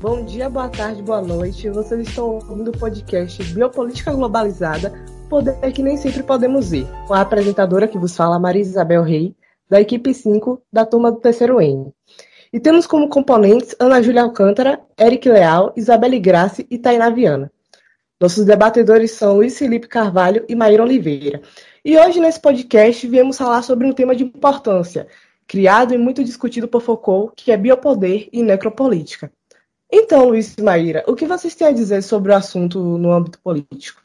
Bom dia, boa tarde, boa noite. Vocês estão ouvindo o podcast Biopolítica Globalizada, poder que nem sempre podemos ver. Com a apresentadora que vos fala, Maria Isabel Rei, da equipe 5 da turma do terceiro N. E temos como componentes Ana Júlia Alcântara, Eric Leal, Isabelle Grace e Tainá Viana. Nossos debatedores são Luiz Felipe Carvalho e Maíra Oliveira. E hoje, nesse podcast, viemos falar sobre um tema de importância, criado e muito discutido por Foucault, que é biopoder e necropolítica. Então, Luiz Maíra, o que vocês têm a dizer sobre o assunto no âmbito político?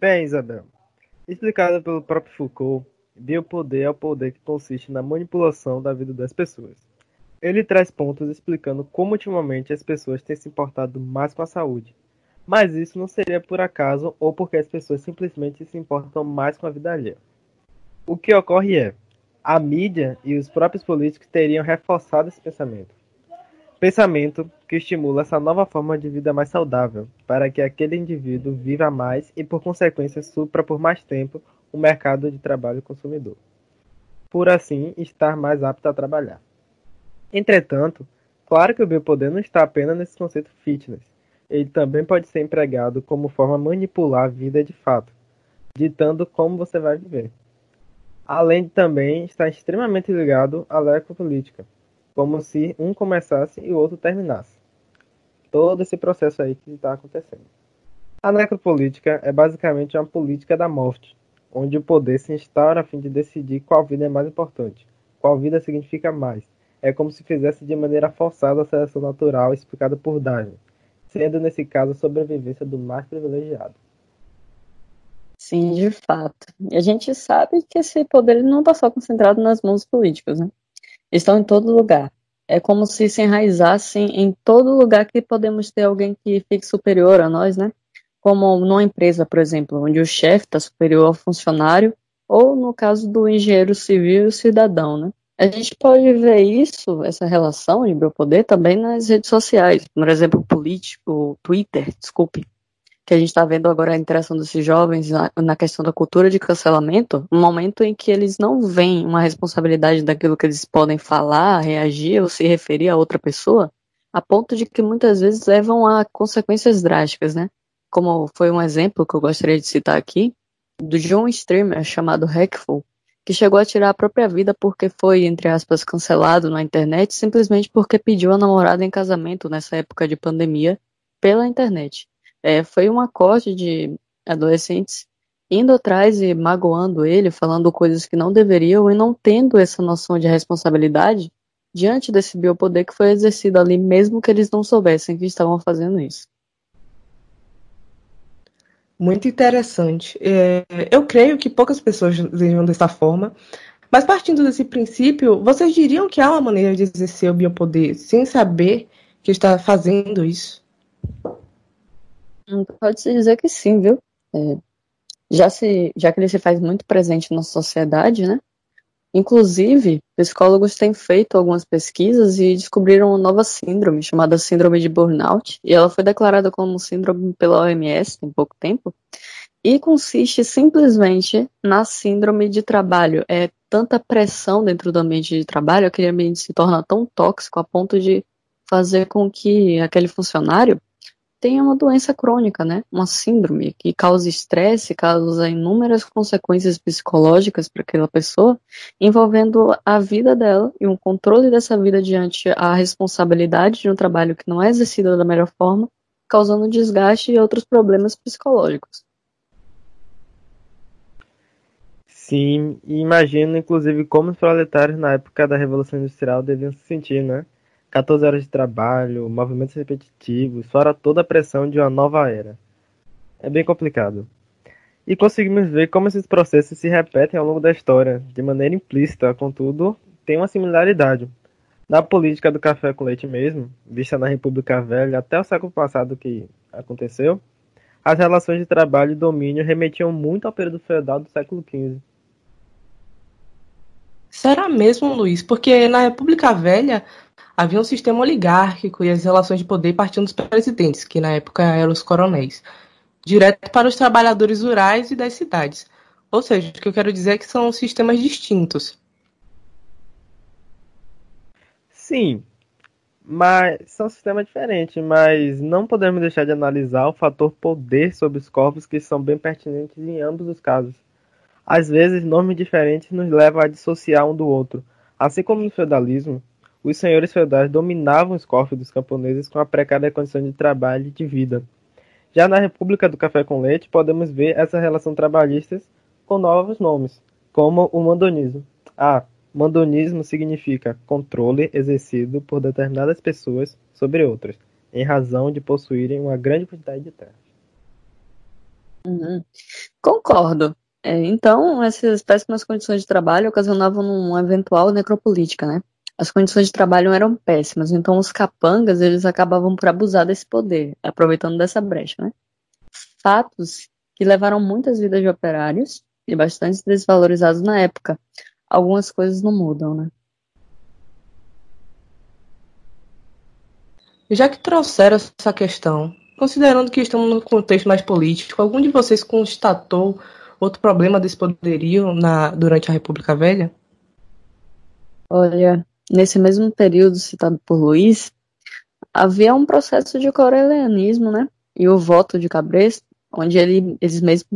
Bem, Isabel, explicado pelo próprio Foucault, biopoder é o poder que consiste na manipulação da vida das pessoas. Ele traz pontos explicando como ultimamente as pessoas têm se importado mais com a saúde. Mas isso não seria por acaso ou porque as pessoas simplesmente se importam mais com a vida alheia. O que ocorre é, a mídia e os próprios políticos teriam reforçado esse pensamento. Pensamento que estimula essa nova forma de vida mais saudável, para que aquele indivíduo viva mais e, por consequência, supra por mais tempo o mercado de trabalho consumidor, por assim estar mais apto a trabalhar. Entretanto, claro que o biopoder não está apenas nesse conceito fitness. Ele também pode ser empregado como forma de manipular a vida de fato, ditando como você vai viver. Além de também estar extremamente ligado à política como se um começasse e o outro terminasse. Todo esse processo aí que está acontecendo. A necropolítica é basicamente uma política da morte, onde o poder se instaura a fim de decidir qual vida é mais importante, qual vida significa mais. É como se fizesse de maneira forçada a seleção natural explicada por Darwin, sendo nesse caso a sobrevivência do mais privilegiado. Sim, de fato. E a gente sabe que esse poder não está só concentrado nas mãos políticas, né? Estão em todo lugar. É como se se enraizassem em todo lugar que podemos ter alguém que fique superior a nós, né? Como numa empresa, por exemplo, onde o chefe está superior ao funcionário, ou no caso do engenheiro civil e o cidadão, né? A gente pode ver isso, essa relação de biopoder, também nas redes sociais. Por exemplo, político, Twitter, desculpe, que a gente está vendo agora a interação desses jovens na, na, questão da cultura de cancelamento, um momento em que eles não veem uma responsabilidade daquilo que eles podem falar, reagir ou se referir a outra pessoa, a ponto de que muitas vezes levam a consequências drásticas, né? Como foi um exemplo que eu gostaria de citar aqui, do um streamer chamado Hackful, que chegou a tirar a própria vida porque foi, entre aspas, cancelado na internet simplesmente porque pediu a namorada em casamento nessa época de pandemia pela internet. É, foi um acorde de adolescentes indo atrás e magoando ele, falando coisas que não deveriam e não tendo essa noção de responsabilidade diante desse biopoder que foi exercido ali, mesmo que eles não soubessem que estavam fazendo isso. Muito interessante. É, eu creio que poucas pessoas vejam dessa forma, mas partindo desse princípio, vocês diriam que há uma maneira de exercer o biopoder sem saber que está fazendo isso? Pode-se dizer que sim, viu? É, já, se, já que ele se faz muito presente na sociedade, né? Inclusive, psicólogos têm feito algumas pesquisas e descobriram uma nova síndrome chamada síndrome de burnout, e ela foi declarada como síndrome pela OMS tem pouco tempo, e consiste simplesmente na síndrome de trabalho. É tanta pressão dentro do ambiente de trabalho, aquele ambiente se torna tão tóxico a ponto de fazer com que aquele funcionário tem uma doença crônica, né? Uma síndrome que causa estresse, causa inúmeras consequências psicológicas para aquela pessoa, envolvendo a vida dela e um controle dessa vida diante a responsabilidade de um trabalho que não é exercido da melhor forma, causando desgaste e outros problemas psicológicos. Sim, e imagino inclusive como os proletários na época da Revolução Industrial deviam se sentir, né? 14 horas de trabalho, movimentos repetitivos, fora toda a pressão de uma nova era. É bem complicado. E conseguimos ver como esses processos se repetem ao longo da história, de maneira implícita, contudo, tem uma similaridade. Na política do café com leite mesmo, vista na República Velha até o século passado que aconteceu, as relações de trabalho e domínio remetiam muito ao período feudal do século XV. Será mesmo, Luiz? Porque na República Velha havia um sistema oligárquico e as relações de poder partiam dos presidentes, que na época eram os coronéis, direto para os trabalhadores rurais e das cidades. Ou seja, o que eu quero dizer é que são sistemas distintos. Sim, mas são sistemas diferentes, mas não podemos deixar de analisar o fator poder sobre os corpos que são bem pertinentes em ambos os casos. Às vezes, nomes diferentes nos levam a dissociar um do outro. Assim como no feudalismo, os senhores feudais dominavam os corpos dos camponeses com a precária condição de trabalho e de vida. Já na República do Café com Leite, podemos ver essa relação trabalhista com novos nomes, como o mandonismo. Ah, mandonismo significa controle exercido por determinadas pessoas sobre outras, em razão de possuírem uma grande quantidade de terra. Uhum. Concordo. É, então, essas péssimas condições de trabalho ocasionavam uma eventual necropolítica, né? As condições de trabalho eram péssimas, então os capangas eles acabavam por abusar desse poder, aproveitando dessa brecha, né? Fatos que levaram muitas vidas de operários e bastante desvalorizados na época. Algumas coisas não mudam, né? Já que trouxeram essa questão, considerando que estamos no contexto mais político, algum de vocês constatou outro problema desse poderio na, durante a República Velha? Olha, nesse mesmo período citado por Luiz, havia um processo de corelianismo, né? E o voto de Cabresto, onde ele, eles mesmos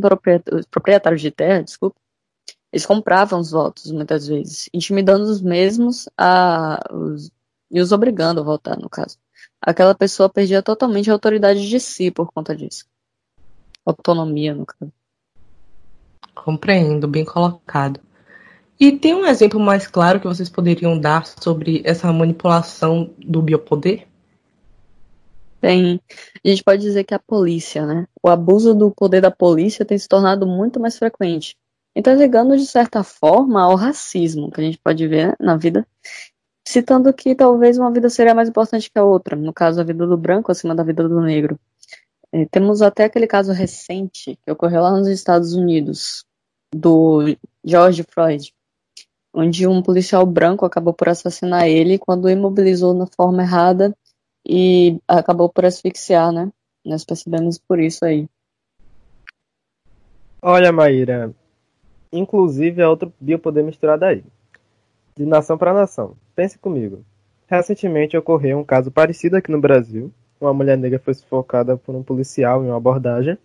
proprietários de terra, desculpa, eles compravam os votos muitas vezes, intimidando os mesmos a, os, e os obrigando a votar, no caso. Aquela pessoa perdia totalmente a autoridade de si por conta disso. Autonomia, no caso. Compreendo, bem colocado. E tem um exemplo mais claro que vocês poderiam dar sobre essa manipulação do biopoder? Tem. A gente pode dizer que a polícia, né? O abuso do poder da polícia tem se tornado muito mais frequente. Então, ligando de certa forma ao racismo que a gente pode ver na vida, citando que talvez uma vida seria mais importante que a outra, no caso, a vida do branco acima da vida do negro. É, temos até aquele caso recente que ocorreu lá nos Estados Unidos, do George Floyd, onde um policial branco acabou por assassinar ele quando imobilizou na forma errada e acabou por asfixiar, né? Nós percebemos por isso aí. Olha, Maíra, inclusive é outro biopoder misturado aí. De nação para nação. Pense comigo. Recentemente ocorreu um caso parecido aqui no Brasil, uma mulher negra foi sufocada por um policial em uma abordagem,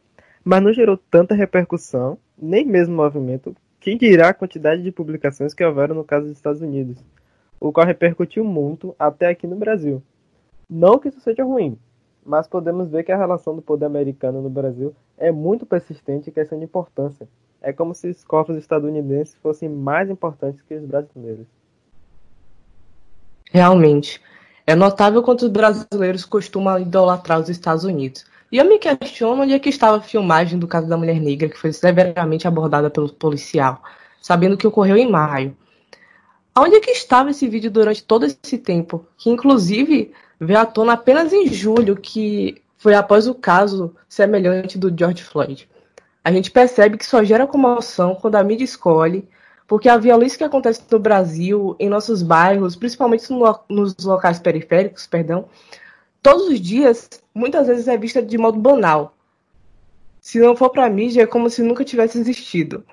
mas não gerou tanta repercussão, nem mesmo movimento, que dirá a quantidade de publicações que houveram no caso dos Estados Unidos, o qual repercutiu muito até aqui no Brasil. Não que isso seja ruim, mas podemos ver que a relação do poder americano no Brasil é muito persistente em questão de importância. É como se os corpos estadunidenses fossem mais importantes que os brasileiros. Realmente. É notável quanto os brasileiros costumam idolatrar os Estados Unidos. E eu me questiono onde é que estava a filmagem do caso da mulher negra, que foi severamente abordada pelo policial, sabendo que ocorreu em maio. Onde é que estava esse vídeo durante todo esse tempo? Que inclusive veio à tona apenas em julho, que foi após o caso semelhante do George Floyd. A gente percebe que só gera comoção quando a mídia escolhe porque a violência que acontece no Brasil, em nossos bairros, principalmente no, nos locais periféricos, perdão, todos os dias, muitas vezes é vista de modo banal. Se não for para a mídia, é como se nunca tivesse existido.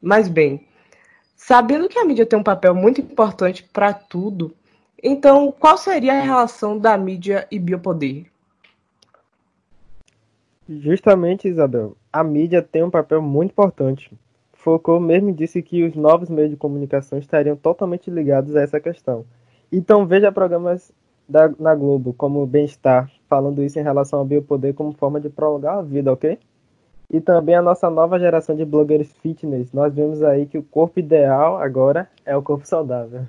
Mas bem, sabendo que a mídia tem um papel muito importante para tudo, então qual seria a relação da mídia e biopoder? Justamente, Isabel, a mídia tem um papel muito importante Foucault mesmo disse que os novos meios de comunicação estariam totalmente ligados a essa questão. Então veja programas da, na Globo, como Bem-Estar, falando isso em relação ao biopoder como forma de prolongar a vida, ok? E também a nossa nova geração de blogueiros fitness. Nós vemos aí que o corpo ideal agora é o corpo saudável.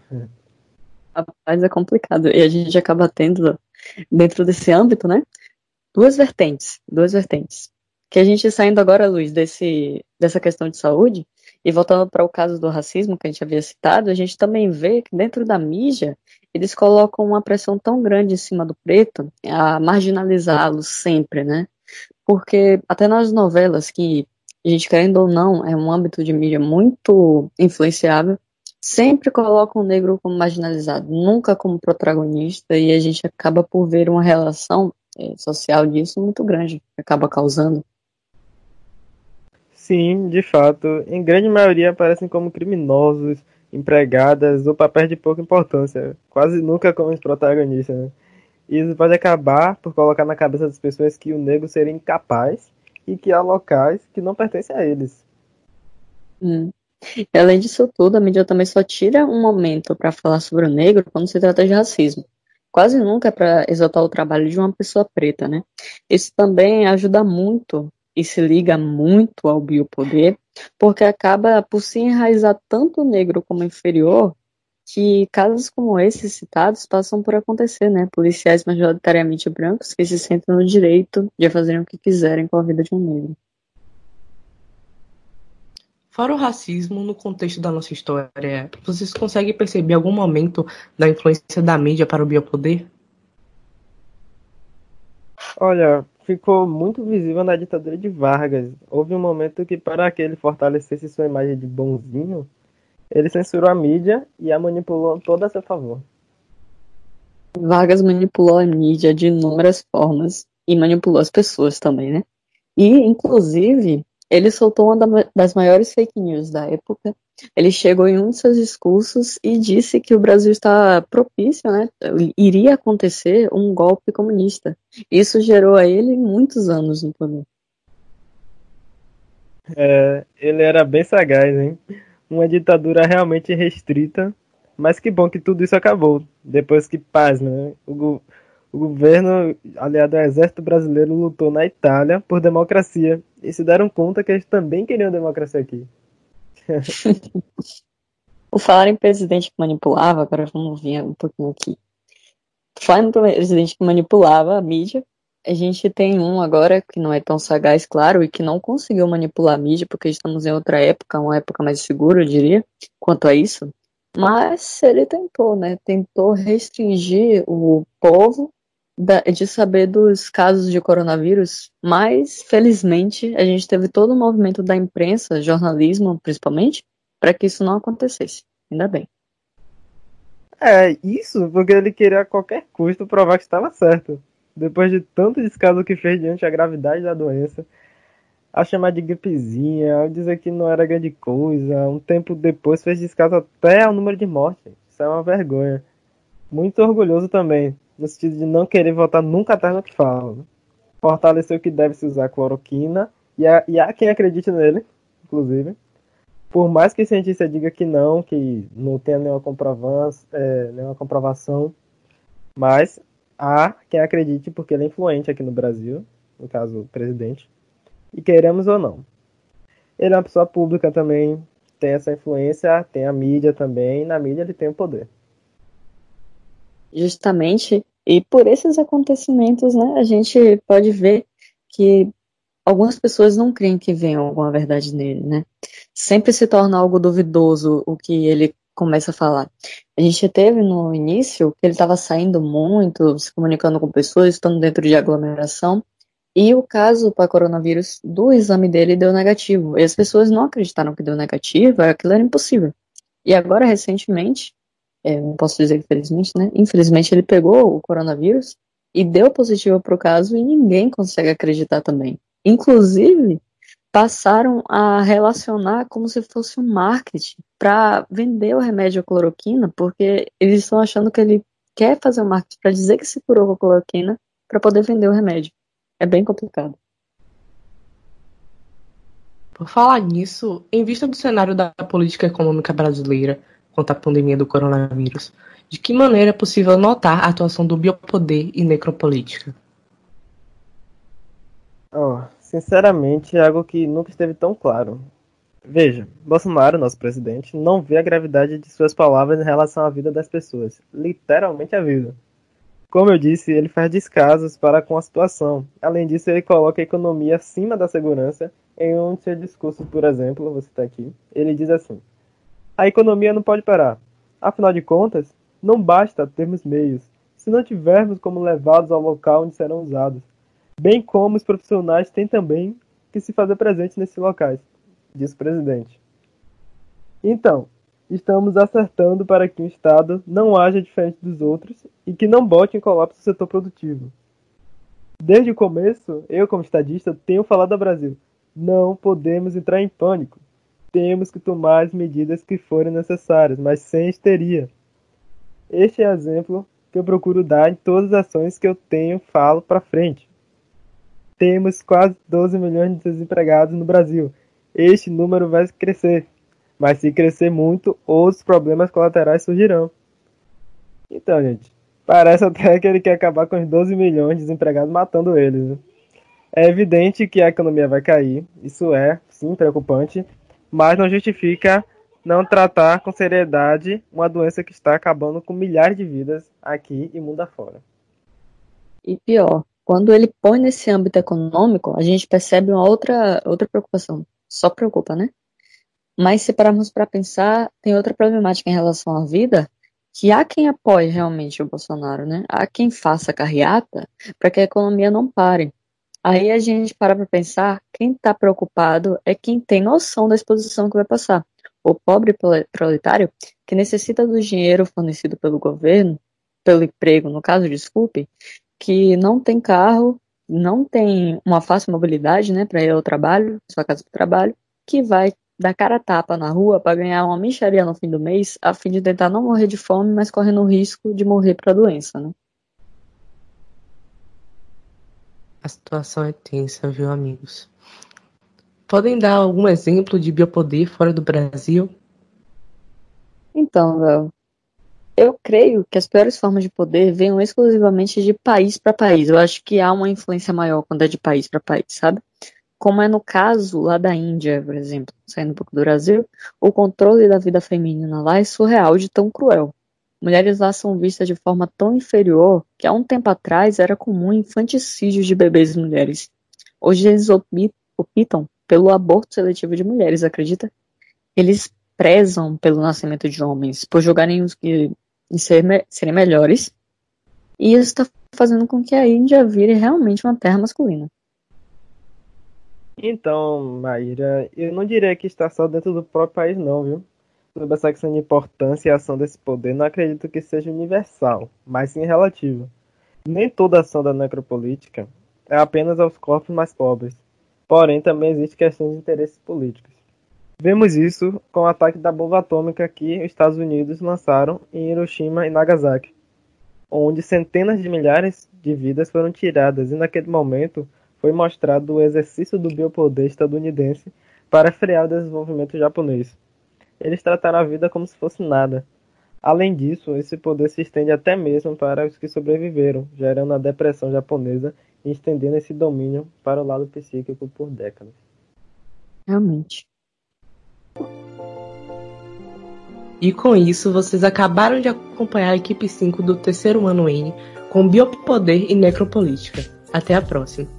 Rapaz, é complicado. E a gente acaba tendo, dentro desse âmbito, né? Duas vertentes. Duas vertentes que a gente saindo agora, Luiz, desse, dessa questão de saúde, e voltando para o caso do racismo que a gente havia citado, a gente também vê que dentro da mídia eles colocam uma pressão tão grande em cima do preto a marginalizá-lo sempre, né? Porque até nas novelas, que a gente querendo ou não, é um âmbito de mídia muito influenciável, sempre colocam o negro como marginalizado, nunca como protagonista, e a gente acaba por ver uma relação é, social disso muito grande, que acaba causando Sim, de fato, em grande maioria aparecem como criminosos, empregadas ou papéis de pouca importância, quase nunca como os protagonistas. Né? Isso pode acabar por colocar na cabeça das pessoas que o negro seria incapaz e que há locais que não pertencem a eles. Hum. Além disso tudo, a mídia também só tira um momento para falar sobre o negro quando se trata de racismo. Quase nunca é para exaltar o trabalho de uma pessoa preta, né? Isso também ajuda muito e se liga muito ao biopoder, porque acaba por se enraizar tanto o negro como inferior que casos como esses citados passam por acontecer, né? Policiais majoritariamente brancos que se sentem no direito de fazerem o que quiserem com a vida de um negro. Fora o racismo, no contexto da nossa história, vocês conseguem perceber algum momento da influência da mídia para o biopoder? Olha, ficou muito visível na ditadura de Vargas. Houve um momento que, para que ele fortalecesse sua imagem de bonzinho, ele censurou a mídia e a manipulou toda a seu favor. Vargas manipulou a mídia de inúmeras formas e manipulou as pessoas também, né? E, inclusive, ele soltou uma das maiores fake news da época. Ele chegou em um de seus discursos e disse que o Brasil está propício, né? Iria acontecer um golpe comunista. Isso gerou a ele muitos anos no poder. É, ele era bem sagaz, hein? uma ditadura realmente restrita, mas que bom que tudo isso acabou, depois que, paz, né, o, o governo aliado ao exército brasileiro lutou na Itália por democracia e se deram conta que eles também queriam democracia aqui. o falar em presidente que manipulava, agora vamos ver um pouquinho aqui. Falar em presidente que manipulava a mídia, a gente tem um agora que não é tão sagaz, claro, e que não conseguiu manipular a mídia, porque estamos em outra época, uma época mais segura, eu diria, quanto a isso. Mas ele tentou, né? Tentou restringir o povo de saber dos casos de coronavírus, mas felizmente a gente teve todo o movimento da imprensa, jornalismo principalmente, para que isso não acontecesse. Ainda bem. É, isso porque ele queria a qualquer custo provar que estava certo depois de tanto descaso que fez diante da gravidade da doença, a chamar de gripezinha, ao dizer que não era grande coisa, um tempo depois fez descaso até ao número de mortes. Isso é uma vergonha. Muito orgulhoso também, no sentido de não querer voltar nunca atrás no que fala. Né? Fortaleceu que deve se usar cloroquina, e há, e há quem acredite nele, inclusive. Por mais que o cientista diga que não, que não tenha nenhuma, é, nenhuma comprovação, mas há quem acredite porque ele é influente aqui no Brasil, no caso, o presidente, e queremos ou não. Ele é uma pessoa pública também, tem essa influência, tem a mídia também, e na mídia ele tem o poder. Justamente, e por esses acontecimentos, né, a gente pode ver que algumas pessoas não creem que venha alguma verdade nele, né? Sempre se torna algo duvidoso o que ele começa a falar. A gente teve no início que ele estava saindo muito, se comunicando com pessoas, estando dentro de aglomeração, e o caso para coronavírus do exame dele deu negativo. E as pessoas não acreditaram que deu negativo, aquilo era impossível. E agora, recentemente, é, não posso dizer infelizmente, né? Infelizmente ele pegou o coronavírus e deu positivo para o caso e ninguém consegue acreditar também. Inclusive, passaram a relacionar como se fosse um marketing para vender o remédio cloroquina, porque eles estão achando que ele quer fazer o um marketing para dizer que se curou com a cloroquina para poder vender o remédio. É bem complicado. Por falar nisso, em vista do cenário da política econômica brasileira quanto à pandemia do coronavírus, de que maneira é possível notar a atuação do biopoder e necropolítica? Oh, Sinceramente, é algo que nunca esteve tão claro. Veja, Bolsonaro, nosso presidente, não vê a gravidade de suas palavras em relação à vida das pessoas, literalmente a vida. Como eu disse, ele faz descasos para com a situação. Além disso, ele coloca a economia acima da segurança em um de seus discursos, por exemplo, você está aqui. Ele diz assim: A economia não pode parar. Afinal de contas, não basta termos meios, se não tivermos como levá-los ao local onde serão usados bem como os profissionais têm também que se fazer presentes nesses locais, disse o presidente. Então, estamos acertando para que o Estado não haja diferente dos outros e que não bote em colapso o setor produtivo. Desde o começo, eu, como estadista, tenho falado ao Brasil: não podemos entrar em pânico. Temos que tomar as medidas que forem necessárias, mas sem histeria. Este exemplo que eu procuro dar em todas as ações que eu tenho, falo para frente. Temos quase 12 milhões de desempregados no Brasil. Este número vai crescer, mas se crescer muito, outros problemas colaterais surgirão. Então, gente, parece até que ele quer acabar com os 12 milhões de desempregados matando eles. Né? É evidente que a economia vai cair, isso é, sim, preocupante, mas não justifica não tratar com seriedade uma doença que está acabando com milhares de vidas aqui e mundo afora. E pior, quando ele põe nesse âmbito econômico, a gente percebe uma outra, outra preocupação. Só preocupa, né? Mas se pararmos para pensar, tem outra problemática em relação à vida, que há quem apoie realmente o Bolsonaro, né? Há quem faça carreata para que a economia não pare. Aí a gente para para pensar, quem está preocupado é quem tem noção da exposição que vai passar. O pobre proletário que necessita do dinheiro fornecido pelo governo, pelo emprego, no caso, desculpe, que não tem carro, não tem uma fácil mobilidade, né, para ir ao trabalho, sua casa para o trabalho, que vai dar cara a tapa na rua para ganhar uma micharia no fim do mês, a fim de tentar não morrer de fome, mas correndo o risco de morrer para a doença, né? A situação é tensa, viu, amigos? Podem dar algum exemplo de biopoder fora do Brasil? Então, Vel, eu creio que as piores formas de poder venham exclusivamente de país para país. Eu acho que há uma influência maior quando é de país para país, sabe? Como é no caso lá da Índia, por exemplo, saindo um pouco do Brasil, o controle da vida feminina lá é surreal de tão cruel. Mulheres lá são vistas de forma tão inferior que há um tempo atrás era comum infanticídios de bebês e mulheres. Hoje eles optam pelo aborto seletivo de mulheres, acredita? Eles prezam pelo nascimento de homens, por julgarem os que ser, serem melhores. E isso está fazendo com que a Índia vire realmente uma terra masculina. Então, Maíra, eu não diria que está só dentro do próprio país, não, viu? Sobre essa questão de importância e ação desse poder, não acredito que seja universal, mas sim relativo. Nem toda ação da necropolítica é apenas aos corpos mais pobres, porém também existe questão de interesses políticos. Vemos isso com o ataque da bomba atômica que os Estados Unidos lançaram em Hiroshima e Nagasaki, onde centenas de milhares de vidas foram tiradas e naquele momento foi mostrado o exercício do biopoder estadunidense para frear o desenvolvimento japonês. Eles trataram a vida como se fosse nada. Além disso, esse poder se estende até mesmo para os que sobreviveram, gerando a depressão japonesa e estendendo esse domínio para o lado psíquico por décadas. Realmente. E com isso, vocês acabaram de acompanhar a equipe 5 do terceiro ano N com Biopoder e Necropolítica. Até a próxima.